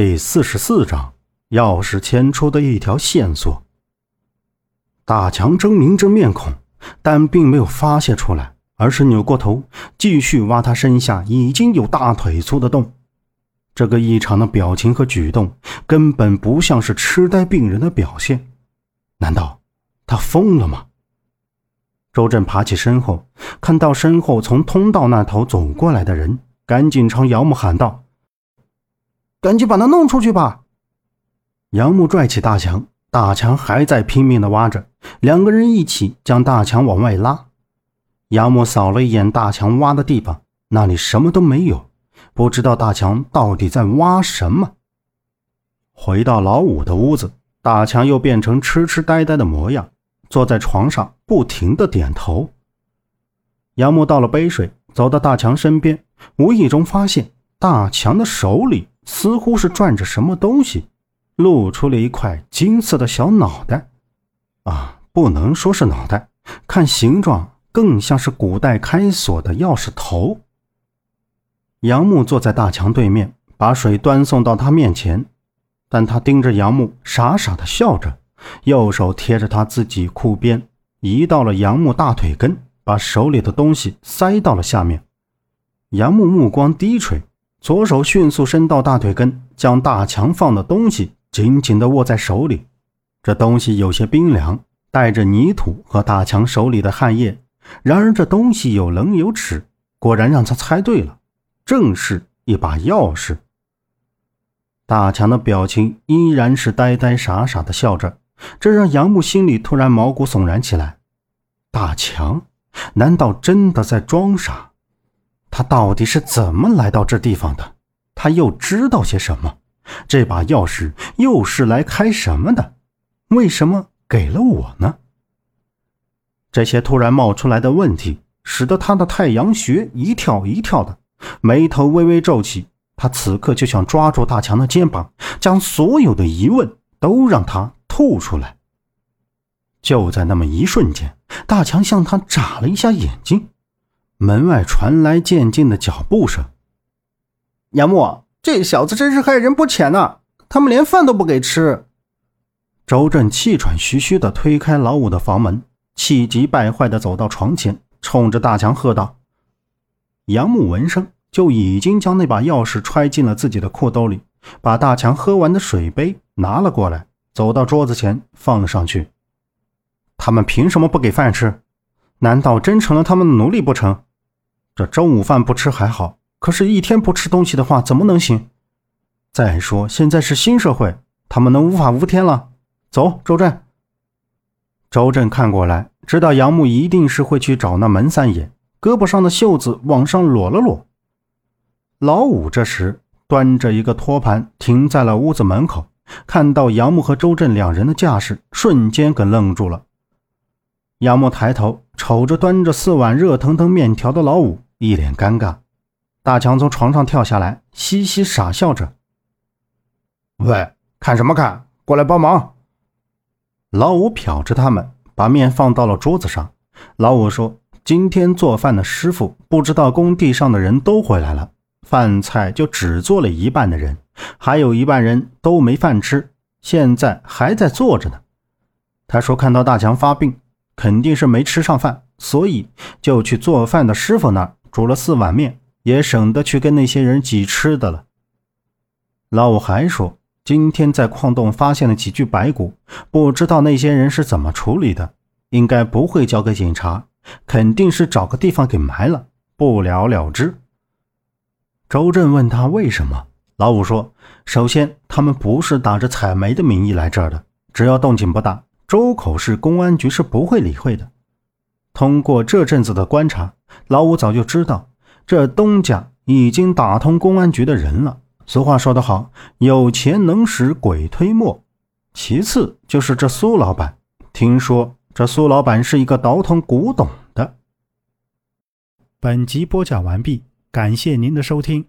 第四十四章，钥匙牵出的一条线索。大强狰狞着面孔，但并没有发泄出来，而是扭过头继续挖他身下已经有大腿粗的洞。这个异常的表情和举动，根本不像是痴呆病人的表现。难道他疯了吗？周震爬起身后，看到身后从通道那头走过来的人，赶紧朝姚木喊道。赶紧把他弄出去吧！杨木拽起大强，大强还在拼命的挖着，两个人一起将大强往外拉。杨木扫了一眼大强挖的地方，那里什么都没有，不知道大强到底在挖什么。回到老五的屋子，大强又变成痴痴呆呆的模样，坐在床上不停的点头。杨木倒了杯水，走到大强身边，无意中发现大强的手里。似乎是转着什么东西，露出了一块金色的小脑袋。啊，不能说是脑袋，看形状更像是古代开锁的钥匙头。杨木坐在大墙对面，把水端送到他面前，但他盯着杨木，傻傻的笑着，右手贴着他自己裤边，移到了杨木大腿根，把手里的东西塞到了下面。杨木目光低垂。左手迅速伸到大腿根，将大强放的东西紧紧地握在手里。这东西有些冰凉，带着泥土和大强手里的汗液。然而这东西有棱有齿，果然让他猜对了，正是一把钥匙。大强的表情依然是呆呆傻傻的笑着，这让杨木心里突然毛骨悚然起来。大强，难道真的在装傻？他到底是怎么来到这地方的？他又知道些什么？这把钥匙又是来开什么的？为什么给了我呢？这些突然冒出来的问题，使得他的太阳穴一跳一跳的，眉头微微皱起。他此刻就想抓住大强的肩膀，将所有的疑问都让他吐出来。就在那么一瞬间，大强向他眨了一下眼睛。门外传来渐近的脚步声。杨木，这小子真是害人不浅呐！他们连饭都不给吃。周震气喘吁吁地推开老五的房门，气急败坏地走到床前，冲着大强喝道：“杨木闻声，就已经将那把钥匙揣进了自己的裤兜里，把大强喝完的水杯拿了过来，走到桌子前放了上去。他们凭什么不给饭吃？难道真成了他们的奴隶不成？”这中午饭不吃还好，可是，一天不吃东西的话，怎么能行？再说，现在是新社会，他们能无法无天了？走，周震。周震看过来，知道杨木一定是会去找那门三爷，胳膊上的袖子往上裸了裸。老五这时端着一个托盘停在了屋子门口，看到杨木和周震两人的架势，瞬间给愣住了。杨木抬头瞅着端着四碗热腾腾面条的老五。一脸尴尬，大强从床上跳下来，嘻嘻傻笑着：“喂，看什么看？过来帮忙！”老五瞟着他们，把面放到了桌子上。老五说：“今天做饭的师傅不知道工地上的人都回来了，饭菜就只做了一半的人，还有一半人都没饭吃，现在还在做着呢。”他说：“看到大强发病，肯定是没吃上饭，所以就去做饭的师傅那儿。”煮了四碗面，也省得去跟那些人挤吃的了。老五还说，今天在矿洞发现了几具白骨，不知道那些人是怎么处理的，应该不会交给警察，肯定是找个地方给埋了，不了了之。周震问他为什么，老五说：首先，他们不是打着采煤的名义来这儿的，只要动静不大，周口市公安局是不会理会的。通过这阵子的观察。老五早就知道，这东家已经打通公安局的人了。俗话说得好，有钱能使鬼推磨。其次就是这苏老板，听说这苏老板是一个倒腾古董的。本集播讲完毕，感谢您的收听。